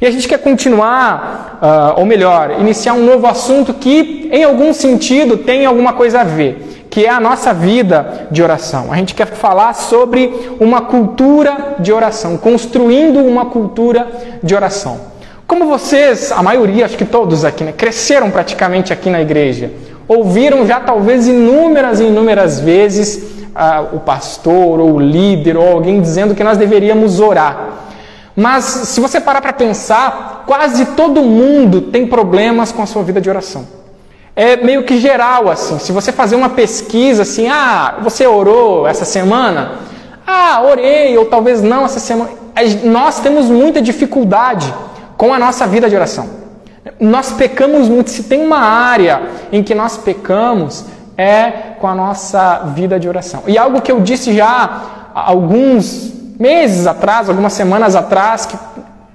E a gente quer continuar, uh, ou melhor, iniciar um novo assunto que, em algum sentido, tem alguma coisa a ver, que é a nossa vida de oração. A gente quer falar sobre uma cultura de oração, construindo uma cultura de oração. Como vocês, a maioria, acho que todos aqui, né, cresceram praticamente aqui na igreja, ouviram já talvez inúmeras e inúmeras vezes uh, o pastor ou o líder ou alguém dizendo que nós deveríamos orar. Mas se você parar para pensar, quase todo mundo tem problemas com a sua vida de oração. É meio que geral assim. Se você fazer uma pesquisa assim, ah, você orou essa semana? Ah, orei, ou talvez não essa semana. Nós temos muita dificuldade com a nossa vida de oração. Nós pecamos muito. Se tem uma área em que nós pecamos, é com a nossa vida de oração. E algo que eu disse já alguns meses atrás, algumas semanas atrás, que,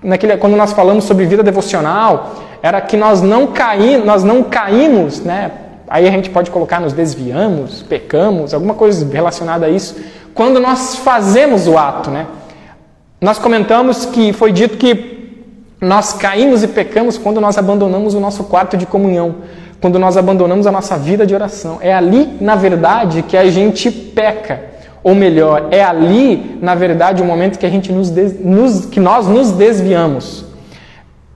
naquele, quando nós falamos sobre vida devocional, era que nós não, caí, nós não caímos, né? aí a gente pode colocar nos desviamos, pecamos, alguma coisa relacionada a isso, quando nós fazemos o ato. Né? Nós comentamos que foi dito que nós caímos e pecamos quando nós abandonamos o nosso quarto de comunhão, quando nós abandonamos a nossa vida de oração. É ali, na verdade, que a gente peca. Ou melhor, é ali, na verdade, o momento que a gente nos, des... nos... que nós nos desviamos.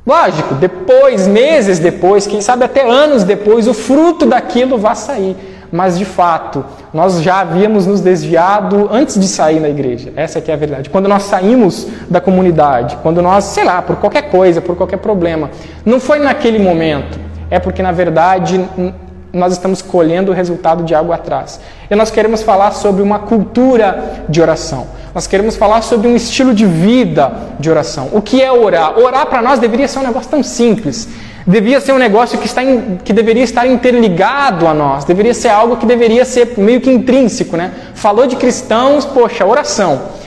Lógico, depois, meses depois, quem sabe até anos depois, o fruto daquilo vai sair. Mas de fato, nós já havíamos nos desviado antes de sair na igreja. Essa é a verdade. Quando nós saímos da comunidade, quando nós, sei lá, por qualquer coisa, por qualquer problema, não foi naquele momento. É porque na verdade nós estamos colhendo o resultado de algo atrás. E nós queremos falar sobre uma cultura de oração. Nós queremos falar sobre um estilo de vida de oração. O que é orar? Orar para nós deveria ser um negócio tão simples. Devia ser um negócio que, está in, que deveria estar interligado a nós. Deveria ser algo que deveria ser meio que intrínseco, né? Falou de cristãos, poxa, oração.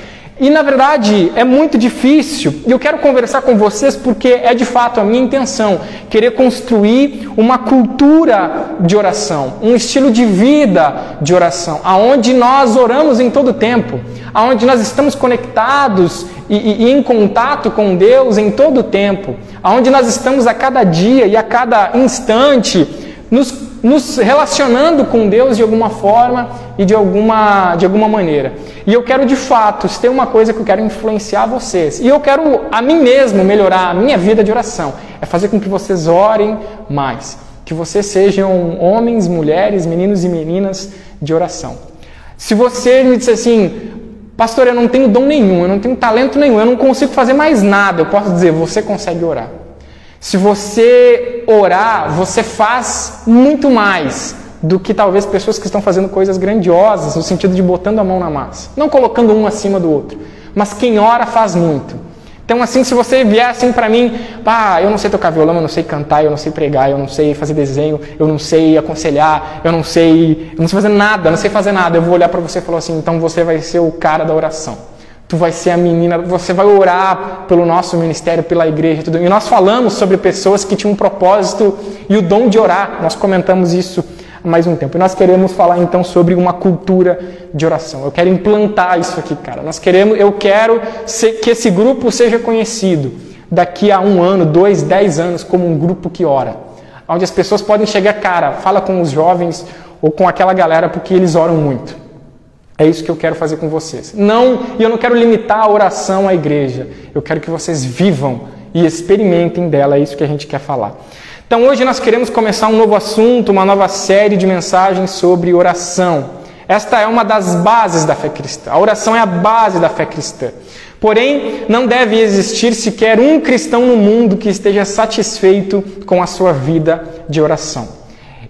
E na verdade é muito difícil, e eu quero conversar com vocês porque é de fato a minha intenção querer construir uma cultura de oração, um estilo de vida de oração, aonde nós oramos em todo tempo, aonde nós estamos conectados e, e, e em contato com Deus em todo o tempo, aonde nós estamos a cada dia e a cada instante nos, nos relacionando com Deus de alguma forma e de alguma, de alguma maneira. E eu quero de fato, se tem uma coisa que eu quero influenciar vocês, e eu quero a mim mesmo melhorar a minha vida de oração, é fazer com que vocês orem mais, que vocês sejam homens, mulheres, meninos e meninas de oração. Se você me disser assim, pastor, eu não tenho dom nenhum, eu não tenho talento nenhum, eu não consigo fazer mais nada, eu posso dizer, você consegue orar. Se você orar, você faz muito mais do que talvez pessoas que estão fazendo coisas grandiosas, no sentido de botando a mão na massa. Não colocando um acima do outro. Mas quem ora faz muito. Então, assim, se você vier assim para mim, pá, eu não sei tocar violão, eu não sei cantar, eu não sei pregar, eu não sei fazer desenho, eu não sei aconselhar, eu não sei, eu não sei fazer nada, eu não sei fazer nada. Eu vou olhar para você e falar assim, então você vai ser o cara da oração tu vai ser a menina, você vai orar pelo nosso ministério, pela igreja, tudo. E nós falamos sobre pessoas que tinham um propósito e o dom de orar. Nós comentamos isso há mais um tempo. E nós queremos falar então sobre uma cultura de oração. Eu quero implantar isso aqui, cara. Nós queremos, eu quero ser, que esse grupo seja conhecido daqui a um ano, dois, dez anos como um grupo que ora, onde as pessoas podem chegar, cara, fala com os jovens ou com aquela galera porque eles oram muito. É isso que eu quero fazer com vocês. Não, e eu não quero limitar a oração à igreja. Eu quero que vocês vivam e experimentem dela, é isso que a gente quer falar. Então hoje nós queremos começar um novo assunto, uma nova série de mensagens sobre oração. Esta é uma das bases da fé cristã. A oração é a base da fé cristã. Porém, não deve existir sequer um cristão no mundo que esteja satisfeito com a sua vida de oração.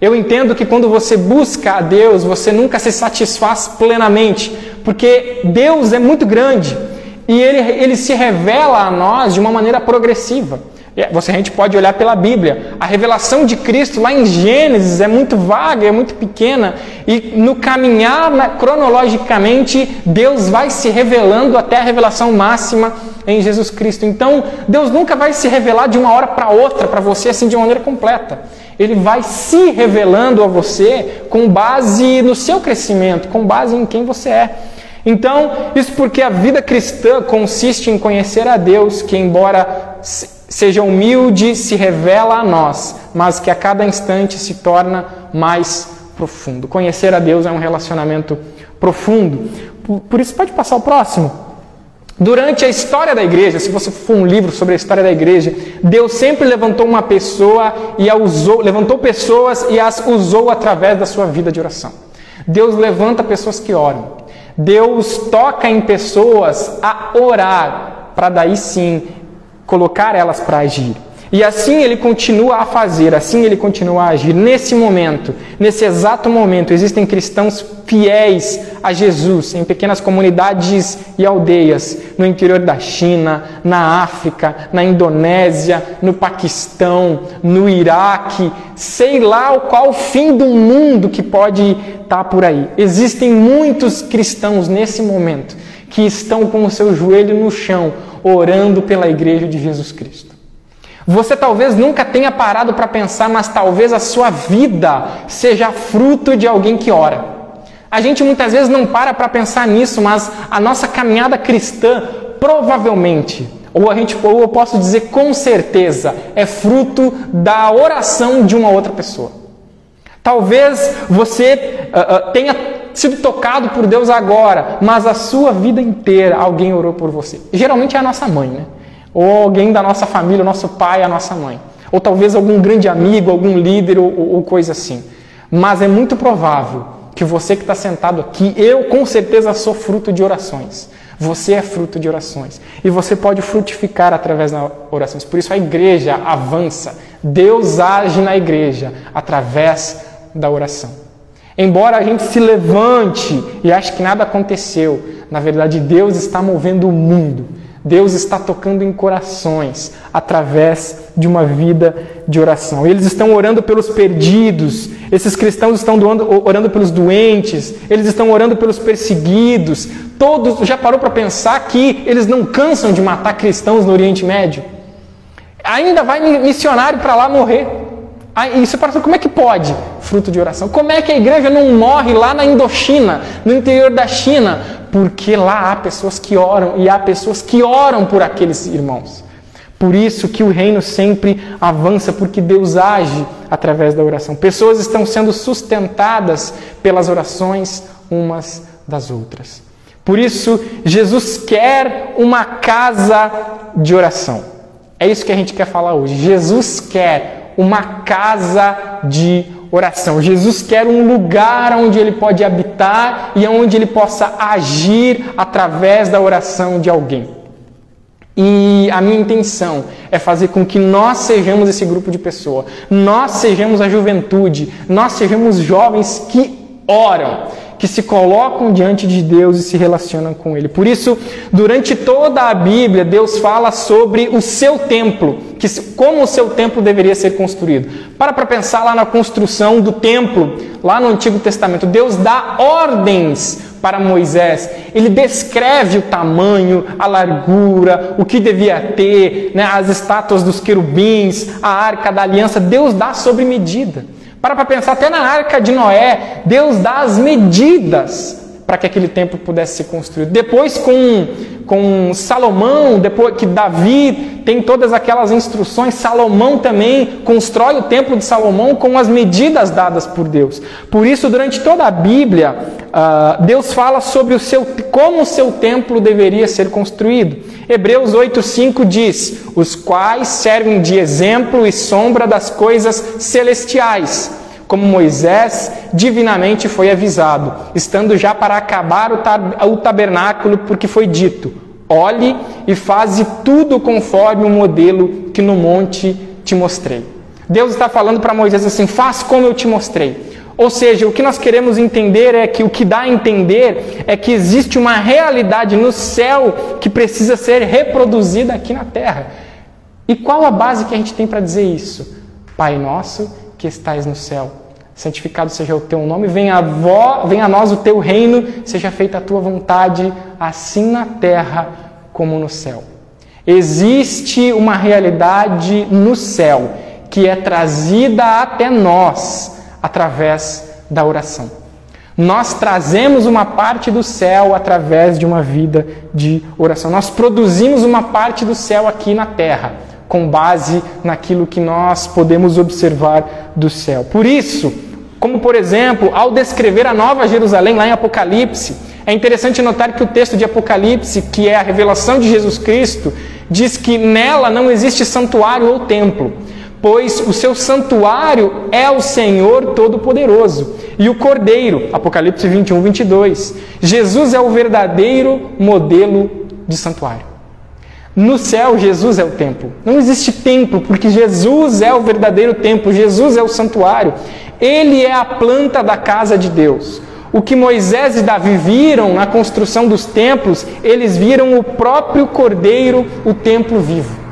Eu entendo que quando você busca a Deus, você nunca se satisfaz plenamente, porque Deus é muito grande e ele, ele se revela a nós de uma maneira progressiva. É, você, a gente pode olhar pela Bíblia. A revelação de Cristo lá em Gênesis é muito vaga, é muito pequena. E no caminhar na, cronologicamente, Deus vai se revelando até a revelação máxima em Jesus Cristo. Então, Deus nunca vai se revelar de uma hora para outra para você assim de uma maneira completa. Ele vai se revelando a você com base no seu crescimento, com base em quem você é. Então, isso porque a vida cristã consiste em conhecer a Deus, que embora seja humilde, se revela a nós, mas que a cada instante se torna mais profundo. Conhecer a Deus é um relacionamento profundo. Por isso, pode passar o próximo. Durante a história da igreja, se você for um livro sobre a história da igreja, Deus sempre levantou uma pessoa e a usou, levantou pessoas e as usou através da sua vida de oração. Deus levanta pessoas que oram. Deus toca em pessoas a orar para daí sim colocar elas para agir. E assim ele continua a fazer, assim ele continua a agir. Nesse momento, nesse exato momento, existem cristãos fiéis a Jesus em pequenas comunidades e aldeias no interior da China, na África, na Indonésia, no Paquistão, no Iraque, sei lá qual o fim do mundo que pode estar tá por aí. Existem muitos cristãos nesse momento que estão com o seu joelho no chão, orando pela igreja de Jesus Cristo. Você talvez nunca tenha parado para pensar, mas talvez a sua vida seja fruto de alguém que ora. A gente muitas vezes não para para pensar nisso, mas a nossa caminhada cristã provavelmente, ou a gente, ou eu posso dizer com certeza, é fruto da oração de uma outra pessoa. Talvez você uh, uh, tenha sido tocado por Deus agora, mas a sua vida inteira alguém orou por você. Geralmente é a nossa mãe, né? Ou alguém da nossa família, o nosso pai, a nossa mãe, ou talvez algum grande amigo, algum líder ou, ou coisa assim. Mas é muito provável que você que está sentado aqui, eu com certeza sou fruto de orações. Você é fruto de orações. E você pode frutificar através das orações. Por isso a igreja avança. Deus age na igreja através da oração. Embora a gente se levante e ache que nada aconteceu, na verdade Deus está movendo o mundo Deus está tocando em corações através de uma vida de oração. Eles estão orando pelos perdidos, esses cristãos estão orando pelos doentes, eles estão orando pelos perseguidos. Todos já parou para pensar que eles não cansam de matar cristãos no Oriente Médio? Ainda vai missionário para lá morrer. Aí você para como é que pode? Fruto de oração. Como é que a igreja não morre lá na Indochina, no interior da China, porque lá há pessoas que oram e há pessoas que oram por aqueles irmãos. Por isso que o reino sempre avança, porque Deus age através da oração. Pessoas estão sendo sustentadas pelas orações umas das outras. Por isso, Jesus quer uma casa de oração. É isso que a gente quer falar hoje. Jesus quer uma casa de oração. Jesus quer um lugar onde ele pode habitar e onde ele possa agir através da oração de alguém. E a minha intenção é fazer com que nós sejamos esse grupo de pessoas, nós sejamos a juventude, nós sejamos jovens que oram que se colocam diante de Deus e se relacionam com Ele. Por isso, durante toda a Bíblia, Deus fala sobre o seu templo, que, como o seu templo deveria ser construído. Para para pensar lá na construção do templo, lá no Antigo Testamento. Deus dá ordens para Moisés. Ele descreve o tamanho, a largura, o que devia ter, né, as estátuas dos querubins, a arca da aliança. Deus dá sobre medida. Para para pensar, até na arca de Noé, Deus dá as medidas para que aquele templo pudesse ser construído. Depois com, com Salomão, depois que Davi tem todas aquelas instruções, Salomão também constrói o templo de Salomão com as medidas dadas por Deus. Por isso, durante toda a Bíblia, uh, Deus fala sobre o seu, como o seu templo deveria ser construído. Hebreus 8,5 diz: Os quais servem de exemplo e sombra das coisas celestiais, como Moisés divinamente foi avisado, estando já para acabar o tabernáculo, porque foi dito: Olhe e faze tudo conforme o modelo que no monte te mostrei. Deus está falando para Moisés assim: faz como eu te mostrei. Ou seja, o que nós queremos entender é que o que dá a entender é que existe uma realidade no céu que precisa ser reproduzida aqui na terra. E qual a base que a gente tem para dizer isso? Pai nosso que estais no céu, santificado seja o teu nome, venha a, vo, venha a nós o teu reino, seja feita a tua vontade, assim na terra como no céu. Existe uma realidade no céu que é trazida até nós através da oração. Nós trazemos uma parte do céu através de uma vida de oração. Nós produzimos uma parte do céu aqui na terra com base naquilo que nós podemos observar do céu. Por isso, como por exemplo, ao descrever a Nova Jerusalém lá em Apocalipse, é interessante notar que o texto de Apocalipse, que é a revelação de Jesus Cristo, diz que nela não existe santuário ou templo, pois o seu santuário é o Senhor Todo-Poderoso e o Cordeiro. Apocalipse 21, 22. Jesus é o verdadeiro modelo de santuário. No céu, Jesus é o templo. Não existe templo, porque Jesus é o verdadeiro templo, Jesus é o santuário. Ele é a planta da casa de Deus. O que Moisés e Davi viram na construção dos templos, eles viram o próprio Cordeiro, o templo vivo.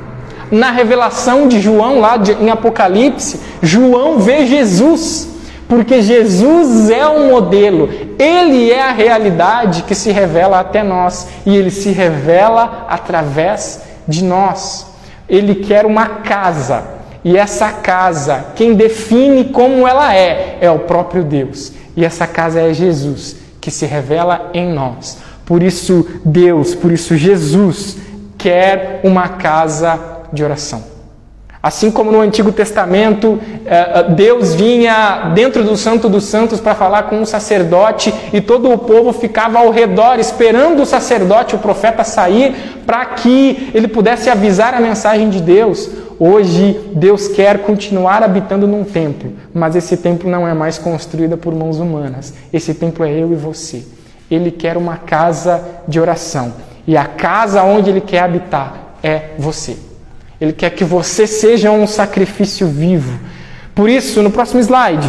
Na revelação de João, lá de, em Apocalipse, João vê Jesus, porque Jesus é o modelo, ele é a realidade que se revela até nós e ele se revela através de nós. Ele quer uma casa, e essa casa, quem define como ela é, é o próprio Deus. E essa casa é Jesus, que se revela em nós. Por isso, Deus, por isso, Jesus quer uma casa de oração. Assim como no Antigo Testamento, eh, eh, Deus vinha dentro do Santo dos Santos para falar com um sacerdote e todo o povo ficava ao redor esperando o sacerdote, o profeta, sair para que ele pudesse avisar a mensagem de Deus. Hoje, Deus quer continuar habitando num templo, mas esse templo não é mais construído por mãos humanas. Esse templo é eu e você. Ele quer uma casa de oração. E a casa onde ele quer habitar é você. Ele quer que você seja um sacrifício vivo. Por isso, no próximo slide,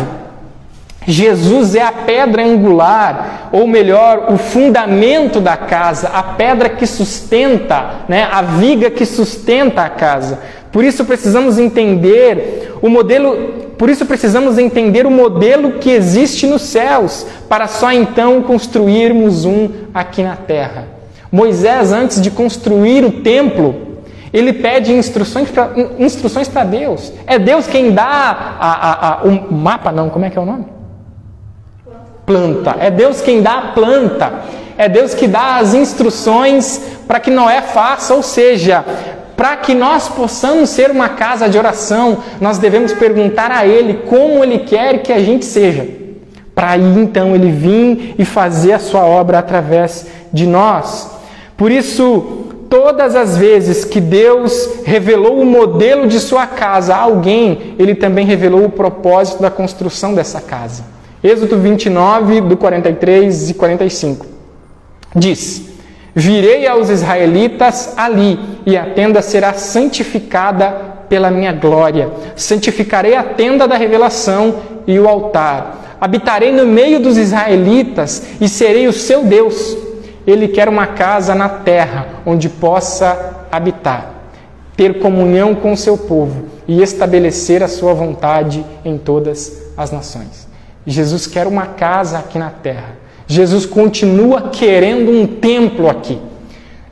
Jesus é a pedra angular, ou melhor, o fundamento da casa, a pedra que sustenta, né, a viga que sustenta a casa. Por isso precisamos entender o modelo, por isso precisamos entender o modelo que existe nos céus, para só então construirmos um aqui na terra. Moisés, antes de construir o templo, ele pede instruções para instruções Deus. É Deus quem dá a, a, a, o mapa, não, como é que é o nome? Planta. É Deus quem dá a planta. É Deus que dá as instruções para que Noé faça, ou seja, para que nós possamos ser uma casa de oração, nós devemos perguntar a Ele como Ele quer que a gente seja. Para aí então Ele vir e fazer a sua obra através de nós. Por isso, todas as vezes que Deus revelou o modelo de sua casa a alguém, Ele também revelou o propósito da construção dessa casa. Êxodo 29, do 43 e 45. Diz: Virei aos israelitas ali, e a tenda será santificada pela minha glória. Santificarei a tenda da revelação e o altar. Habitarei no meio dos israelitas e serei o seu Deus. Ele quer uma casa na terra onde possa habitar, ter comunhão com o seu povo e estabelecer a sua vontade em todas as nações. Jesus quer uma casa aqui na terra Jesus continua querendo um templo aqui.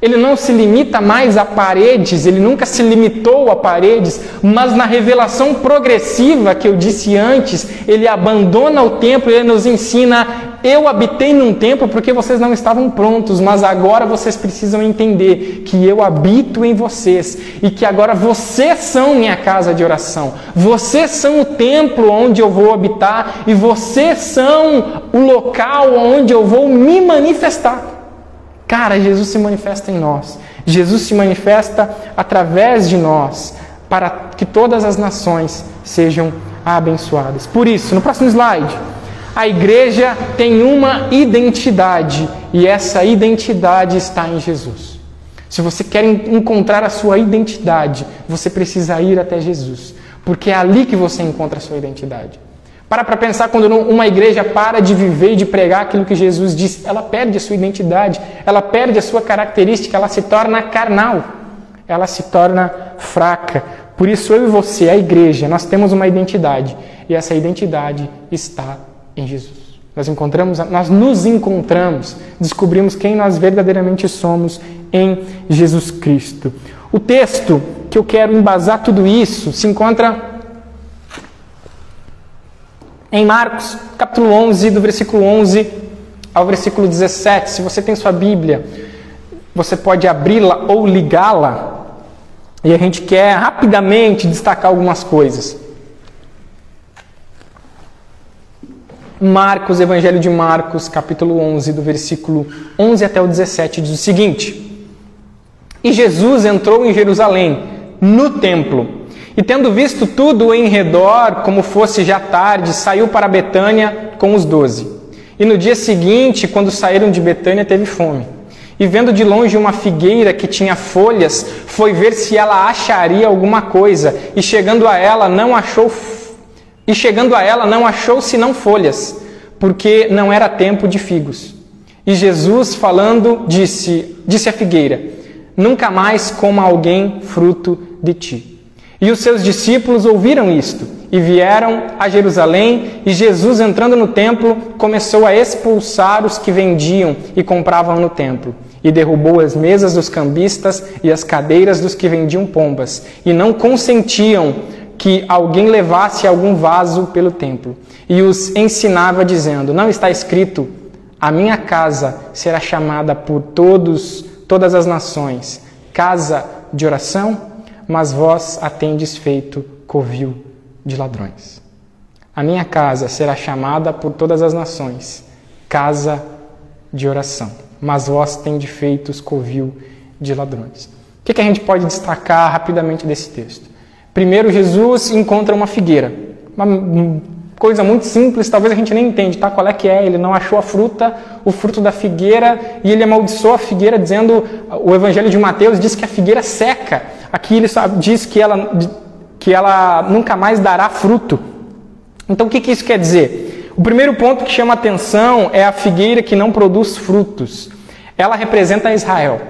Ele não se limita mais a paredes, ele nunca se limitou a paredes, mas na revelação progressiva que eu disse antes, ele abandona o templo e ele nos ensina eu habitei num templo porque vocês não estavam prontos, mas agora vocês precisam entender que eu habito em vocês e que agora vocês são minha casa de oração. Vocês são o templo onde eu vou habitar e vocês são o local onde eu vou me manifestar. Cara, Jesus se manifesta em nós. Jesus se manifesta através de nós para que todas as nações sejam abençoadas. Por isso, no próximo slide, a igreja tem uma identidade e essa identidade está em Jesus. Se você quer encontrar a sua identidade, você precisa ir até Jesus, porque é ali que você encontra a sua identidade. Para para pensar quando uma igreja para de viver e de pregar aquilo que Jesus disse, ela perde a sua identidade, ela perde a sua característica, ela se torna carnal, ela se torna fraca. Por isso eu e você, a igreja, nós temos uma identidade e essa identidade está em Jesus. Nós encontramos, nós nos encontramos, descobrimos quem nós verdadeiramente somos em Jesus Cristo. O texto que eu quero embasar tudo isso se encontra em Marcos, capítulo 11, do versículo 11 ao versículo 17. Se você tem sua Bíblia, você pode abri-la ou ligá-la E a gente quer rapidamente destacar algumas coisas. Marcos, Evangelho de Marcos, capítulo 11, do versículo 11 até o 17, diz o seguinte: E Jesus entrou em Jerusalém, no templo, e tendo visto tudo em redor, como fosse já tarde, saiu para Betânia com os doze. E no dia seguinte, quando saíram de Betânia, teve fome. E vendo de longe uma figueira que tinha folhas, foi ver se ela acharia alguma coisa, e chegando a ela não achou e chegando a ela não achou senão folhas, porque não era tempo de figos. E Jesus, falando, disse, disse à figueira: Nunca mais coma alguém fruto de ti. E os seus discípulos ouviram isto e vieram a Jerusalém, e Jesus, entrando no templo, começou a expulsar os que vendiam e compravam no templo. E derrubou as mesas dos cambistas e as cadeiras dos que vendiam pombas, e não consentiam que alguém levasse algum vaso pelo templo e os ensinava dizendo: Não está escrito: A minha casa será chamada por todos, todas as nações, casa de oração, mas vós a tendes feito covil de ladrões. A minha casa será chamada por todas as nações, casa de oração, mas vós tendes feito covil de ladrões. O que, que a gente pode destacar rapidamente desse texto? Primeiro, Jesus encontra uma figueira. Uma coisa muito simples, talvez a gente nem entende, tá? Qual é que é? Ele não achou a fruta, o fruto da figueira, e ele amaldiçoou a figueira, dizendo, o Evangelho de Mateus diz que a figueira seca. Aqui ele diz que ela, que ela nunca mais dará fruto. Então o que, que isso quer dizer? O primeiro ponto que chama atenção é a figueira que não produz frutos. Ela representa Israel.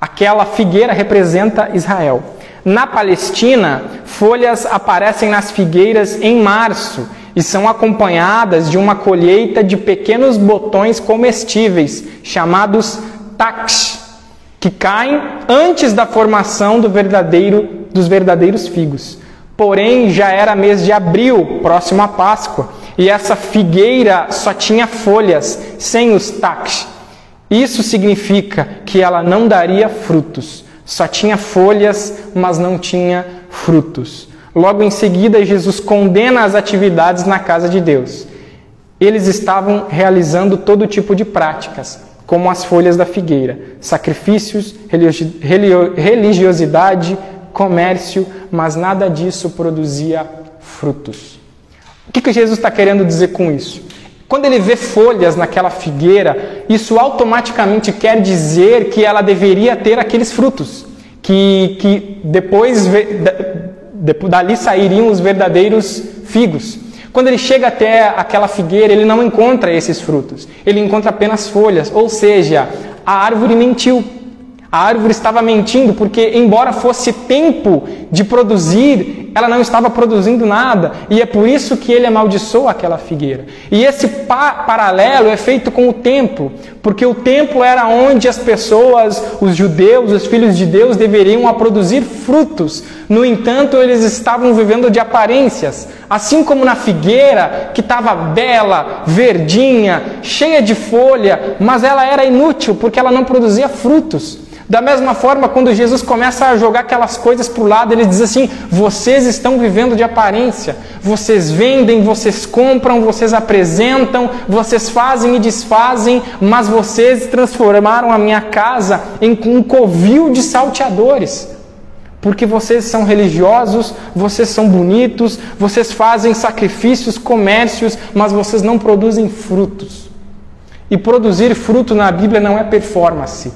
Aquela figueira representa Israel. Na Palestina, folhas aparecem nas figueiras em março e são acompanhadas de uma colheita de pequenos botões comestíveis, chamados taks, que caem antes da formação do verdadeiro, dos verdadeiros figos. Porém, já era mês de abril, próximo à Páscoa, e essa figueira só tinha folhas, sem os taks. Isso significa que ela não daria frutos. Só tinha folhas, mas não tinha frutos. Logo em seguida, Jesus condena as atividades na casa de Deus. Eles estavam realizando todo tipo de práticas, como as folhas da figueira, sacrifícios, religiosidade, comércio, mas nada disso produzia frutos. O que, que Jesus está querendo dizer com isso? Quando ele vê folhas naquela figueira, isso automaticamente quer dizer que ela deveria ter aqueles frutos, que, que depois dali sairiam os verdadeiros figos. Quando ele chega até aquela figueira, ele não encontra esses frutos, ele encontra apenas folhas, ou seja, a árvore mentiu. A árvore estava mentindo porque, embora fosse tempo de produzir, ela não estava produzindo nada. E é por isso que ele amaldiçoou aquela figueira. E esse pa paralelo é feito com o templo, porque o templo era onde as pessoas, os judeus, os filhos de Deus, deveriam produzir frutos. No entanto, eles estavam vivendo de aparências. Assim como na figueira, que estava bela, verdinha, cheia de folha, mas ela era inútil porque ela não produzia frutos. Da mesma forma, quando Jesus começa a jogar aquelas coisas para o lado, ele diz assim: vocês estão vivendo de aparência, vocês vendem, vocês compram, vocês apresentam, vocês fazem e desfazem, mas vocês transformaram a minha casa em um covil de salteadores. Porque vocês são religiosos, vocês são bonitos, vocês fazem sacrifícios, comércios, mas vocês não produzem frutos. E produzir fruto na Bíblia não é performance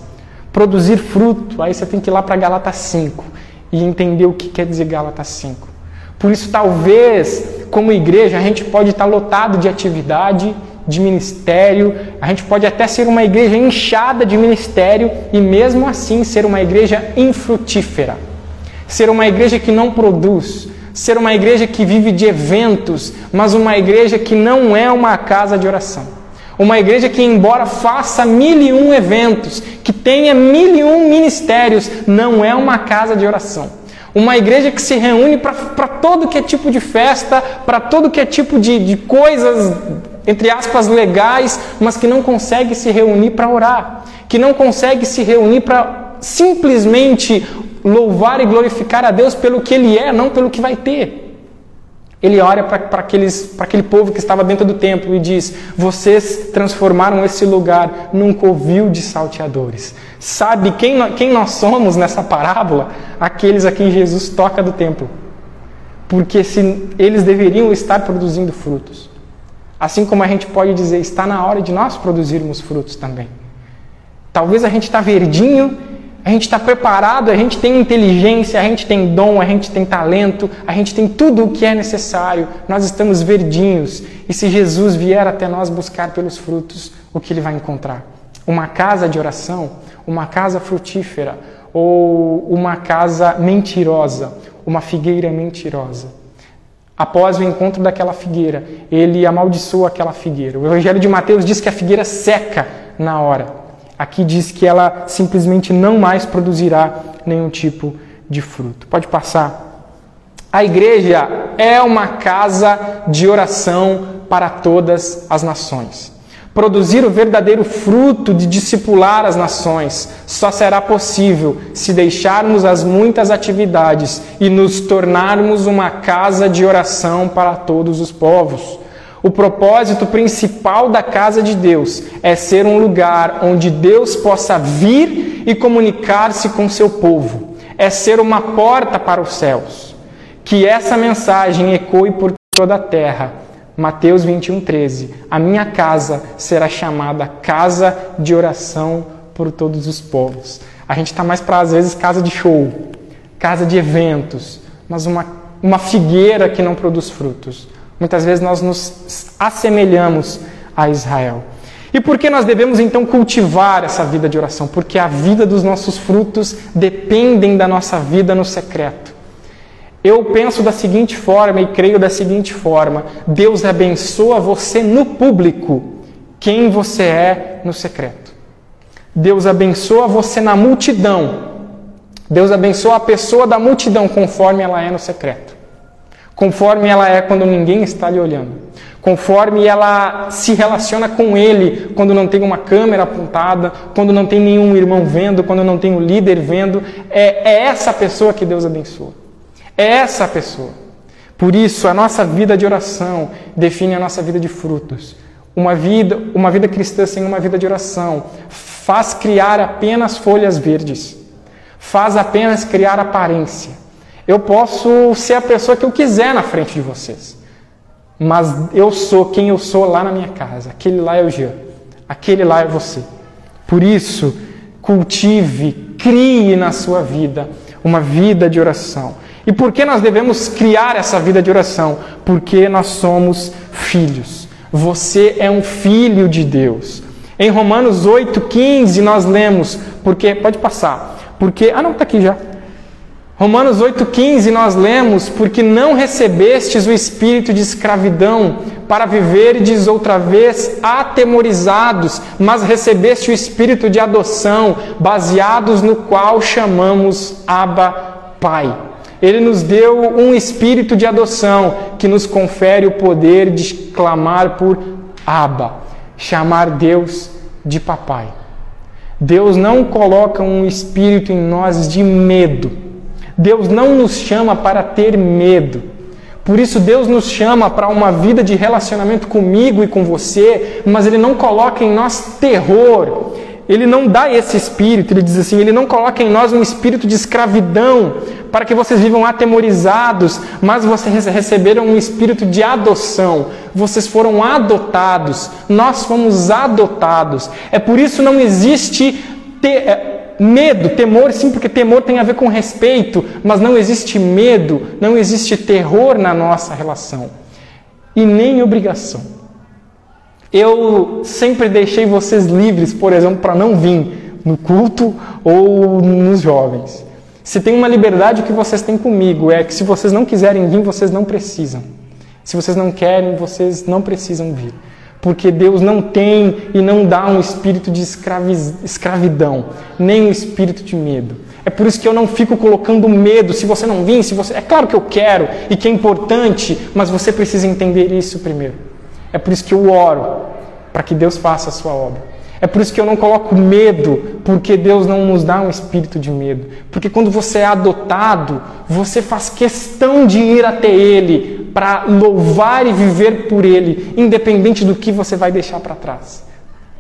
produzir fruto, aí você tem que ir lá para Gálatas 5 e entender o que quer dizer Gálatas 5. Por isso, talvez, como igreja, a gente pode estar lotado de atividade, de ministério, a gente pode até ser uma igreja inchada de ministério e mesmo assim ser uma igreja infrutífera. Ser uma igreja que não produz, ser uma igreja que vive de eventos, mas uma igreja que não é uma casa de oração. Uma igreja que, embora faça mil e um eventos, que tenha mil e um ministérios, não é uma casa de oração. Uma igreja que se reúne para todo que é tipo de festa, para todo que é tipo de, de coisas, entre aspas, legais, mas que não consegue se reunir para orar, que não consegue se reunir para simplesmente louvar e glorificar a Deus pelo que Ele é, não pelo que vai ter. Ele olha para aquele povo que estava dentro do templo e diz: Vocês transformaram esse lugar num covil de salteadores. Sabe quem, quem nós somos nessa parábola? Aqueles a quem Jesus toca do templo. Porque se, eles deveriam estar produzindo frutos. Assim como a gente pode dizer, está na hora de nós produzirmos frutos também. Talvez a gente está verdinho, a gente está preparado, a gente tem inteligência, a gente tem dom, a gente tem talento, a gente tem tudo o que é necessário. Nós estamos verdinhos. E se Jesus vier até nós buscar pelos frutos, o que ele vai encontrar? Uma casa de oração, uma casa frutífera ou uma casa mentirosa, uma figueira mentirosa. Após o encontro daquela figueira, ele amaldiçoa aquela figueira. O Evangelho de Mateus diz que a figueira seca na hora. Aqui diz que ela simplesmente não mais produzirá nenhum tipo de fruto. Pode passar. A igreja é uma casa de oração para todas as nações. Produzir o verdadeiro fruto de discipular as nações só será possível se deixarmos as muitas atividades e nos tornarmos uma casa de oração para todos os povos. O propósito principal da casa de Deus é ser um lugar onde Deus possa vir e comunicar-se com seu povo. É ser uma porta para os céus. Que essa mensagem ecoe por toda a terra Mateus 21, 13. A minha casa será chamada casa de oração por todos os povos. A gente está mais para, às vezes, casa de show, casa de eventos, mas uma, uma figueira que não produz frutos. Muitas vezes nós nos assemelhamos a Israel. E por que nós devemos então cultivar essa vida de oração? Porque a vida dos nossos frutos dependem da nossa vida no secreto. Eu penso da seguinte forma e creio da seguinte forma: Deus abençoa você no público, quem você é no secreto. Deus abençoa você na multidão. Deus abençoa a pessoa da multidão conforme ela é no secreto. Conforme ela é quando ninguém está lhe olhando. Conforme ela se relaciona com ele quando não tem uma câmera apontada, quando não tem nenhum irmão vendo, quando não tem um líder vendo. É, é essa pessoa que Deus abençoa. É essa pessoa. Por isso, a nossa vida de oração define a nossa vida de frutos. Uma vida, uma vida cristã sem uma vida de oração faz criar apenas folhas verdes, faz apenas criar aparência. Eu posso ser a pessoa que eu quiser na frente de vocês, mas eu sou quem eu sou lá na minha casa. Aquele lá é o Jean, aquele lá é você. Por isso, cultive, crie na sua vida uma vida de oração. E por que nós devemos criar essa vida de oração? Porque nós somos filhos. Você é um filho de Deus. Em Romanos 8,15 nós lemos, porque, pode passar, porque, ah não, está aqui já. Romanos 8,15 nós lemos, porque não recebestes o espírito de escravidão para viverdes outra vez atemorizados, mas recebeste o espírito de adoção, baseados no qual chamamos Abba Pai. Ele nos deu um espírito de adoção que nos confere o poder de clamar por Abba, chamar Deus de papai. Deus não coloca um espírito em nós de medo. Deus não nos chama para ter medo. Por isso, Deus nos chama para uma vida de relacionamento comigo e com você, mas Ele não coloca em nós terror. Ele não dá esse espírito, ele diz assim: Ele não coloca em nós um espírito de escravidão, para que vocês vivam atemorizados, mas vocês receberam um espírito de adoção. Vocês foram adotados, nós fomos adotados. É por isso não existe te, é, medo, temor, sim, porque temor tem a ver com respeito, mas não existe medo, não existe terror na nossa relação e nem obrigação. Eu sempre deixei vocês livres, por exemplo, para não vir no culto ou nos jovens. Se tem uma liberdade que vocês têm comigo, é que se vocês não quiserem vir, vocês não precisam. Se vocês não querem, vocês não precisam vir. Porque Deus não tem e não dá um espírito de escravidão, nem um espírito de medo. É por isso que eu não fico colocando medo. Se você não vir, se você. É claro que eu quero e que é importante, mas você precisa entender isso primeiro. É por isso que eu oro para que Deus faça a sua obra. É por isso que eu não coloco medo, porque Deus não nos dá um espírito de medo. Porque quando você é adotado, você faz questão de ir até Ele para louvar e viver por Ele, independente do que você vai deixar para trás.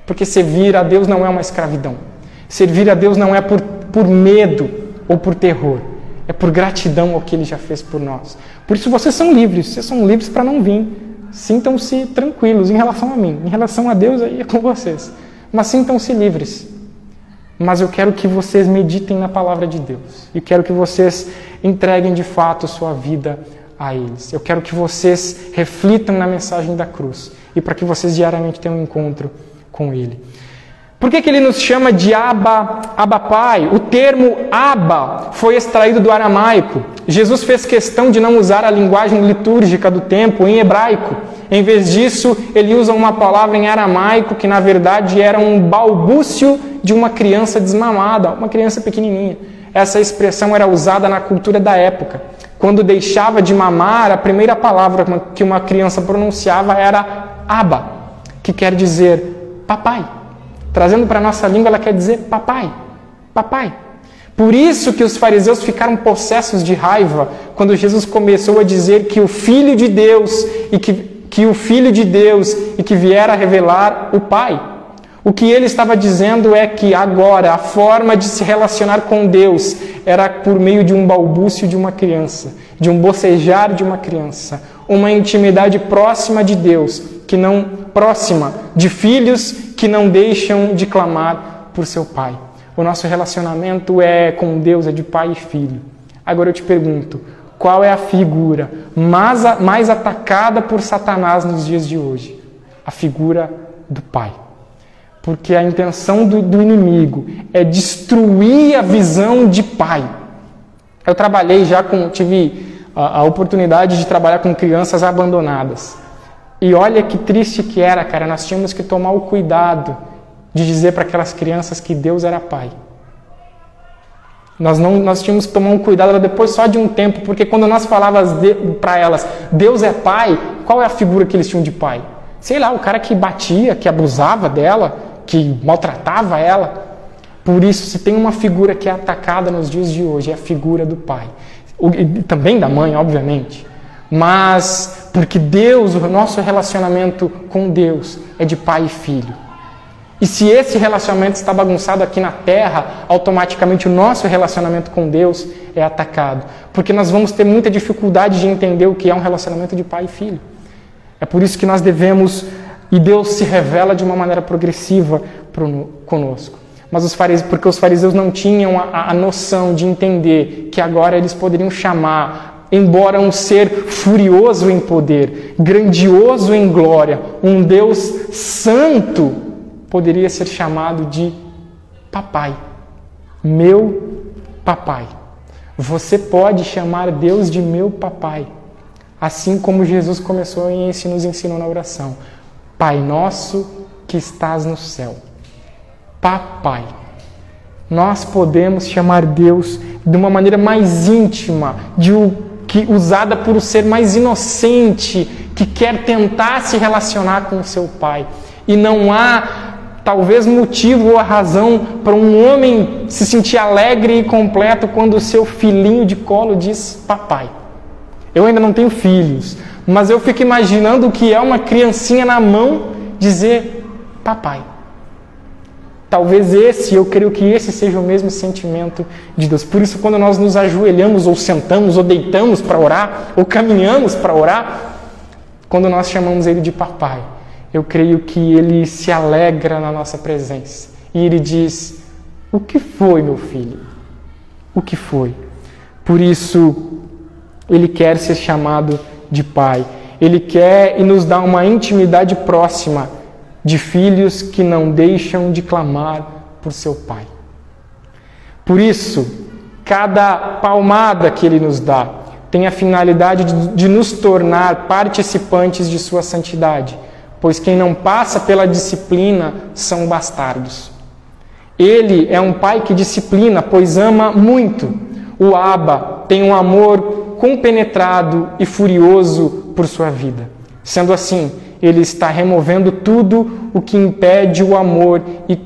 Porque servir a Deus não é uma escravidão. Servir a Deus não é por, por medo ou por terror. É por gratidão ao que Ele já fez por nós. Por isso vocês são livres. Vocês são livres para não vir. Sintam-se tranquilos em relação a mim. Em relação a Deus, aí é com vocês mas sintam-se livres. Mas eu quero que vocês meditem na palavra de Deus. E quero que vocês entreguem de fato sua vida a eles. Eu quero que vocês reflitam na mensagem da cruz e para que vocês diariamente tenham um encontro com Ele. Por que, que ele nos chama de Abba, Abba Pai? O termo Abba foi extraído do aramaico. Jesus fez questão de não usar a linguagem litúrgica do tempo em hebraico. Em vez disso, ele usa uma palavra em aramaico que na verdade era um balbúcio de uma criança desmamada, uma criança pequenininha. Essa expressão era usada na cultura da época. Quando deixava de mamar, a primeira palavra que uma criança pronunciava era Abba, que quer dizer papai. Trazendo para a nossa língua, ela quer dizer papai, papai. Por isso que os fariseus ficaram possessos de raiva quando Jesus começou a dizer que o Filho de Deus e que, que o Filho de Deus e que viera revelar o Pai. O que ele estava dizendo é que agora a forma de se relacionar com Deus era por meio de um balbúcio de uma criança, de um bocejar de uma criança, uma intimidade próxima de Deus, que não próxima de filhos que não deixam de clamar por seu pai. O nosso relacionamento é com Deus, é de pai e filho. Agora eu te pergunto, qual é a figura mais, mais atacada por Satanás nos dias de hoje? A figura do pai. Porque a intenção do, do inimigo é destruir a visão de pai. Eu trabalhei já com, tive a, a oportunidade de trabalhar com crianças abandonadas. E olha que triste que era, cara. Nós tínhamos que tomar o cuidado de dizer para aquelas crianças que Deus era Pai. Nós, não, nós tínhamos que tomar um cuidado depois só de um tempo, porque quando nós falávamos para elas, Deus é Pai, qual é a figura que eles tinham de Pai? Sei lá, o cara que batia, que abusava dela, que maltratava ela. Por isso, se tem uma figura que é atacada nos dias de hoje, é a figura do Pai. O, e também da mãe, obviamente mas porque Deus, o nosso relacionamento com Deus é de pai e filho. E se esse relacionamento está bagunçado aqui na terra, automaticamente o nosso relacionamento com Deus é atacado. Porque nós vamos ter muita dificuldade de entender o que é um relacionamento de pai e filho. É por isso que nós devemos, e Deus se revela de uma maneira progressiva conosco. Mas os fariseus, porque os fariseus não tinham a, a noção de entender que agora eles poderiam chamar embora um ser furioso em poder, grandioso em glória, um Deus santo, poderia ser chamado de papai. Meu papai. Você pode chamar Deus de meu papai, assim como Jesus começou e nos ensinou na oração. Pai nosso que estás no céu. Papai. Nós podemos chamar Deus de uma maneira mais íntima, de que usada por um ser mais inocente, que quer tentar se relacionar com o seu pai. E não há talvez motivo ou razão para um homem se sentir alegre e completo quando o seu filhinho de colo diz papai. Eu ainda não tenho filhos, mas eu fico imaginando o que é uma criancinha na mão dizer papai. Talvez esse, eu creio que esse seja o mesmo sentimento de Deus. Por isso, quando nós nos ajoelhamos, ou sentamos, ou deitamos para orar, ou caminhamos para orar, quando nós chamamos Ele de Papai, eu creio que Ele se alegra na nossa presença. E Ele diz: O que foi, meu filho? O que foi? Por isso, Ele quer ser chamado de Pai. Ele quer e nos dá uma intimidade próxima de filhos que não deixam de clamar por seu pai. Por isso, cada palmada que ele nos dá tem a finalidade de, nos tornar participantes de sua santidade, pois quem não passa pela disciplina são bastardos. Ele é um pai que disciplina, pois ama muito. O Abba tem um amor compenetrado e furioso por sua vida. Sendo assim, ele está removendo tudo o que impede o amor e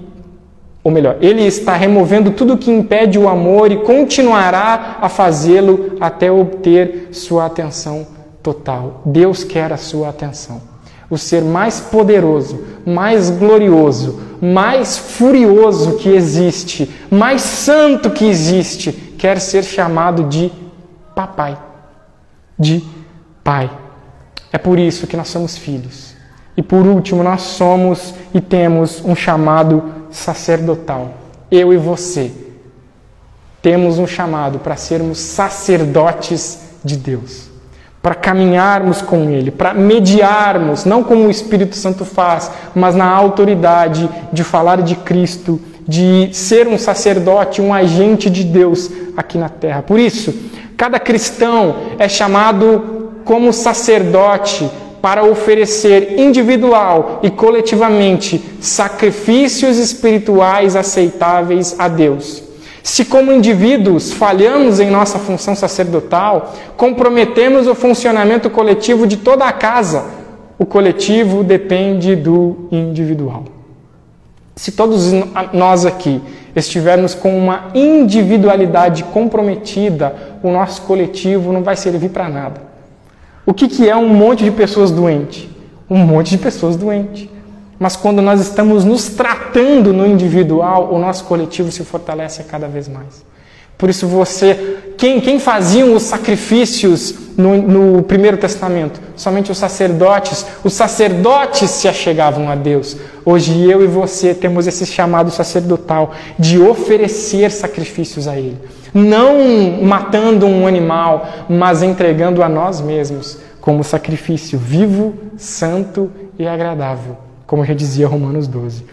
ou melhor, ele está removendo tudo o que impede o amor e continuará a fazê-lo até obter sua atenção total. Deus quer a sua atenção. O ser mais poderoso, mais glorioso, mais furioso que existe, mais santo que existe, quer ser chamado de papai, de pai. É por isso que nós somos filhos. E por último, nós somos e temos um chamado sacerdotal. Eu e você temos um chamado para sermos sacerdotes de Deus, para caminharmos com Ele, para mediarmos, não como o Espírito Santo faz, mas na autoridade de falar de Cristo, de ser um sacerdote, um agente de Deus aqui na terra. Por isso, cada cristão é chamado como sacerdote para oferecer individual e coletivamente sacrifícios espirituais aceitáveis a Deus. Se, como indivíduos, falhamos em nossa função sacerdotal, comprometemos o funcionamento coletivo de toda a casa. O coletivo depende do individual. Se todos nós aqui estivermos com uma individualidade comprometida, o nosso coletivo não vai servir para nada. O que, que é um monte de pessoas doentes? Um monte de pessoas doentes. Mas quando nós estamos nos tratando no individual, o nosso coletivo se fortalece cada vez mais. Por isso você, quem, quem faziam os sacrifícios no, no, Primeiro Testamento? Somente os sacerdotes. Os sacerdotes se achegavam a Deus. Hoje eu e você temos esse chamado sacerdotal de oferecer sacrifícios a Ele não matando um animal, mas entregando a nós mesmos como sacrifício vivo, santo e agradável, como já dizia Romanos 12.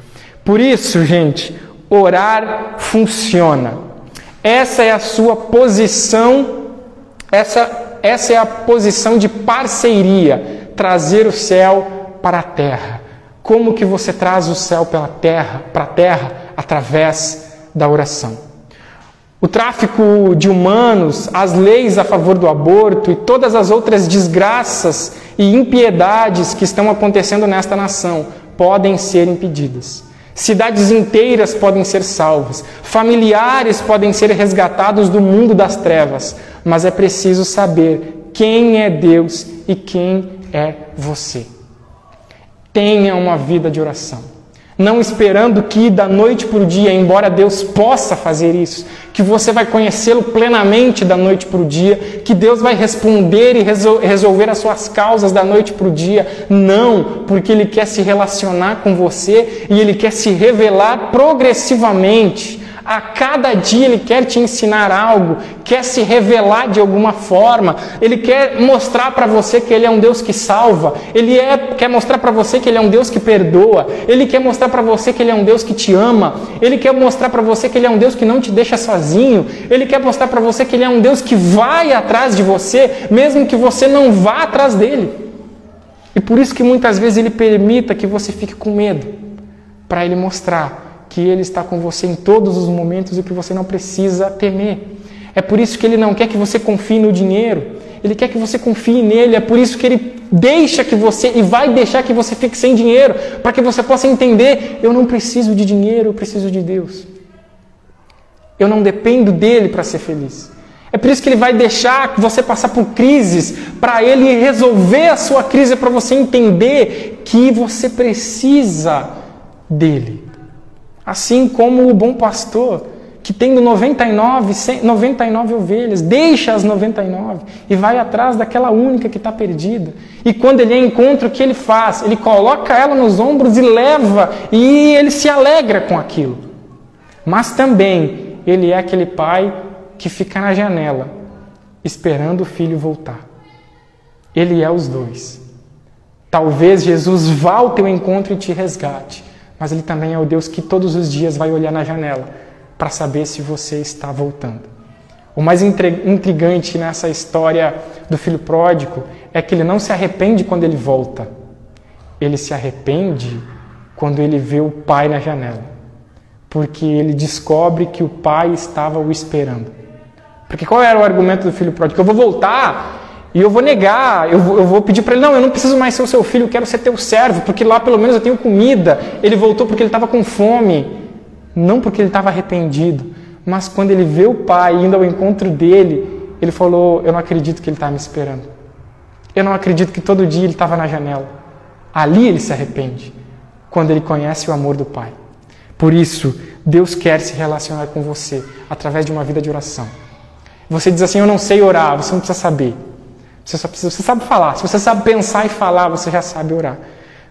Por isso, gente, orar funciona. Essa é a sua posição, essa, essa é a posição de parceria, trazer o céu para a terra. Como que você traz o céu pela terra, para a terra através da oração? O tráfico de humanos, as leis a favor do aborto e todas as outras desgraças e impiedades que estão acontecendo nesta nação podem ser impedidas. Cidades inteiras podem ser salvas, familiares podem ser resgatados do mundo das trevas, mas é preciso saber quem é Deus e quem é você. Tenha uma vida de oração não esperando que da noite para o dia, embora Deus possa fazer isso, que você vai conhecê-lo plenamente da noite para o dia, que Deus vai responder e resolver as suas causas da noite para o dia. Não, porque Ele quer se relacionar com você e Ele quer se revelar progressivamente a cada dia Ele quer te ensinar algo, quer se revelar de alguma forma, Ele quer mostrar para você que Ele é um Deus que salva, Ele é, quer mostrar para você que Ele é um Deus que perdoa, Ele quer mostrar para você que Ele é um Deus que te ama, Ele quer mostrar para você que Ele é um Deus que não te deixa sozinho, Ele quer mostrar para você que Ele é um Deus que vai atrás de você, mesmo que você não vá atrás dele. E por isso que muitas vezes Ele permita que você fique com medo, para Ele mostrar que Ele está com você em todos os momentos e que você não precisa temer. É por isso que Ele não quer que você confie no dinheiro, Ele quer que você confie nele. É por isso que Ele deixa que você e vai deixar que você fique sem dinheiro, para que você possa entender: eu não preciso de dinheiro, eu preciso de Deus. Eu não dependo dele para ser feliz. É por isso que ele vai deixar você passar por crises, para ele resolver a sua crise, para você entender que você precisa dele. Assim como o bom pastor, que tendo 99, 99 ovelhas, deixa as 99 e vai atrás daquela única que está perdida. E quando ele encontra, o que ele faz? Ele coloca ela nos ombros e leva, e ele se alegra com aquilo. Mas também ele é aquele pai que fica na janela, esperando o filho voltar. Ele é os dois. Talvez Jesus vá ao teu encontro e te resgate mas Ele também é o Deus que todos os dias vai olhar na janela para saber se você está voltando. O mais intrigante nessa história do filho pródigo é que ele não se arrepende quando ele volta, ele se arrepende quando ele vê o pai na janela, porque ele descobre que o pai estava o esperando. Porque qual era o argumento do filho pródigo? Eu vou voltar E eu vou negar, eu vou, eu vou pedir para ele: não, eu não preciso mais ser o seu filho, eu quero ser teu servo, porque lá pelo menos eu tenho comida. Ele voltou porque ele estava com fome, não porque ele estava arrependido. Mas quando ele vê o pai indo ao encontro dele, ele falou: Eu não acredito que ele está me esperando. Eu não acredito que todo dia ele estava na janela. Ali ele se arrepende, quando ele conhece o amor do pai. Por isso, Deus quer se relacionar com você através de uma vida de oração. Você diz assim: Eu não sei orar, você não precisa saber. Você só precisa, você sabe falar. Se você sabe pensar e falar, você já sabe orar.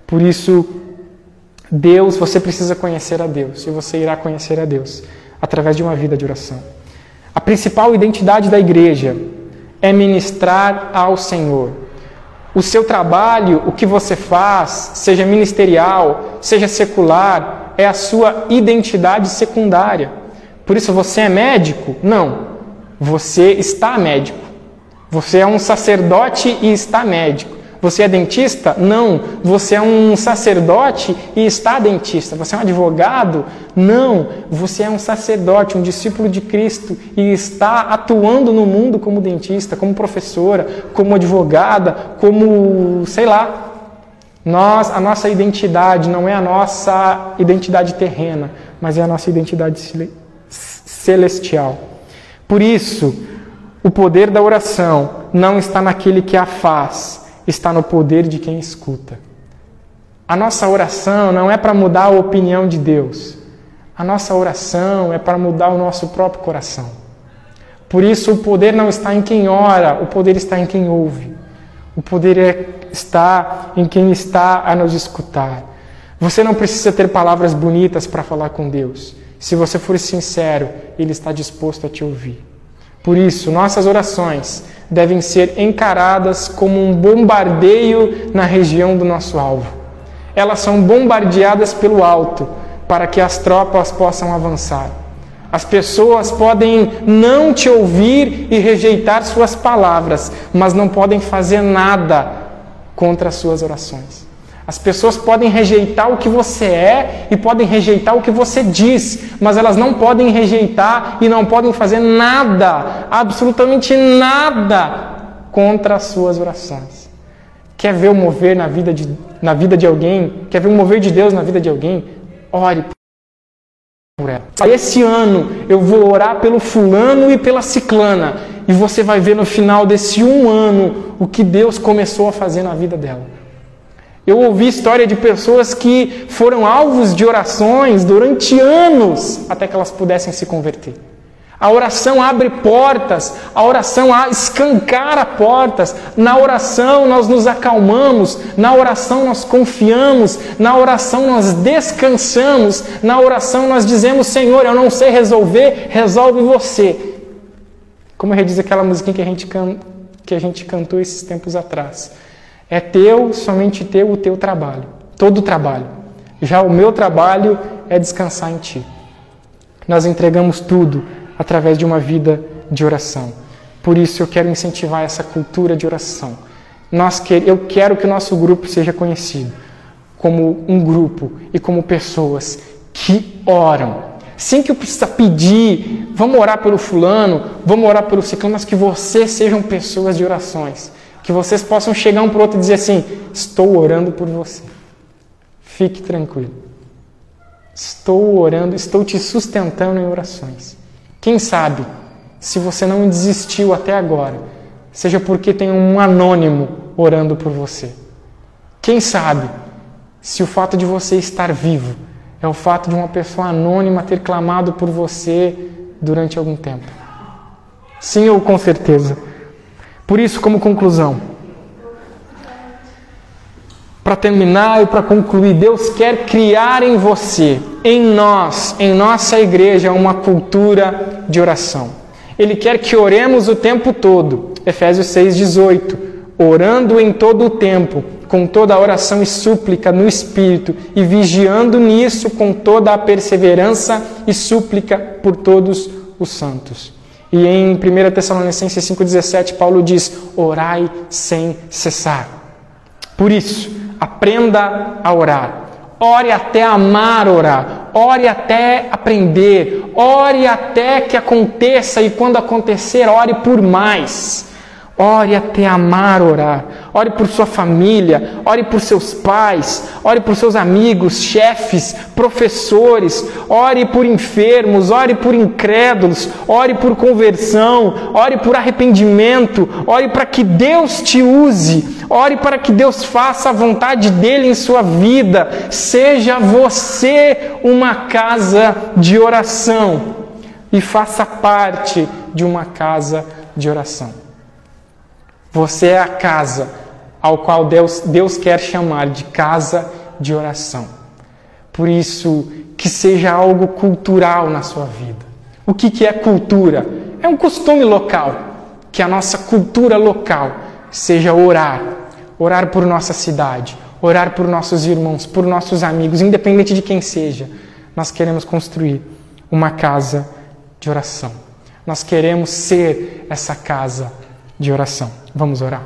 Por isso, Deus, você precisa conhecer a Deus. E você irá conhecer a Deus através de uma vida de oração. A principal identidade da igreja é ministrar ao Senhor. O seu trabalho, o que você faz, seja ministerial, seja secular, é a sua identidade secundária. Por isso, você é médico? Não. Você está médico. Você é um sacerdote e está médico. Você é dentista? Não. Você é um sacerdote e está dentista. Você é um advogado? Não. Você é um sacerdote, um discípulo de Cristo e está atuando no mundo como dentista, como professora, como advogada, como sei lá. Nós, a nossa identidade não é a nossa identidade terrena, mas é a nossa identidade celestial. Por isso, o poder da oração não está naquele que a faz, está no poder de quem escuta. A nossa oração não é para mudar a opinião de Deus. A nossa oração é para mudar o nosso próprio coração. Por isso, o poder não está em quem ora, o poder está em quem ouve. O poder é, está em quem está a nos escutar. Você não precisa ter palavras bonitas para falar com Deus. Se você for sincero, Ele está disposto a te ouvir. Por isso, nossas orações devem ser encaradas como um bombardeio na região do nosso alvo. Elas são bombardeadas pelo alto para que as tropas possam avançar. As pessoas podem não te ouvir e rejeitar suas palavras, mas não podem fazer nada contra as suas orações. As pessoas podem rejeitar o que você é e podem rejeitar o que você diz, mas elas não podem rejeitar e não podem fazer nada, absolutamente nada, contra as suas orações. Quer ver o mover na vida de, na vida de alguém? Quer ver o mover de Deus na vida de alguém? Ore por ela. Esse ano eu vou orar pelo fulano e pela ciclana, e você vai ver no final desse um ano o que Deus começou a fazer na vida dela. Eu ouvi história de pessoas que foram alvos de orações durante anos até que elas pudessem se converter. A oração abre portas, a oração escancara portas. Na oração nós nos acalmamos, na oração nós confiamos, na oração nós descansamos, na oração nós dizemos: Senhor, eu não sei resolver, resolve você. Como diz aquela musiquinha que a gente, can... que a gente cantou esses tempos atrás. É teu, somente teu, o teu trabalho. Todo o trabalho. Já o meu trabalho é descansar em ti. Nós entregamos tudo através de uma vida de oração. Por isso eu quero incentivar essa cultura de oração. Nós quer, eu quero que o nosso grupo seja conhecido como um grupo e como pessoas que oram. Sem que eu precisa pedir, vamos orar pelo fulano, vamos orar pelo ciclano, mas que vocês sejam pessoas de orações que vocês possam chegar um para o outro e dizer assim: Estou orando por você. Fique tranquilo. Estou orando, estou te sustentando em orações. Quem sabe, se você não desistiu até agora, seja porque tem um anônimo orando por você. Quem sabe, se o fato de você estar vivo é o fato de uma pessoa anônima ter clamado por você durante algum tempo. Sim ou com certeza. Por isso, como conclusão, para terminar e para concluir, Deus quer criar em você, em nós, em nossa igreja, uma cultura de oração. Ele quer que oremos o tempo todo. Efésios 6,18. Orando em todo o tempo, com toda a oração e súplica no Espírito, e vigiando nisso com toda a perseverança e súplica por todos os santos. E em 1 Tessalonicenses 5,17, Paulo diz: orai sem cessar. Por isso, aprenda a orar. Ore até amar orar. Ore até aprender. Ore até que aconteça e quando acontecer, ore por mais. Ore até amar orar. Ore por sua família, ore por seus pais, ore por seus amigos, chefes, professores, ore por enfermos, ore por incrédulos, ore por conversão, ore por arrependimento, ore para que Deus te use, ore para que Deus faça a vontade dele em sua vida. Seja você uma casa de oração e faça parte de uma casa de oração. Você é a casa ao qual Deus, Deus quer chamar de casa de oração. Por isso, que seja algo cultural na sua vida. O que, que é cultura? É um costume local. Que a nossa cultura local seja orar. Orar por nossa cidade, orar por nossos irmãos, por nossos amigos, independente de quem seja. Nós queremos construir uma casa de oração. Nós queremos ser essa casa de oração. Vamos orar.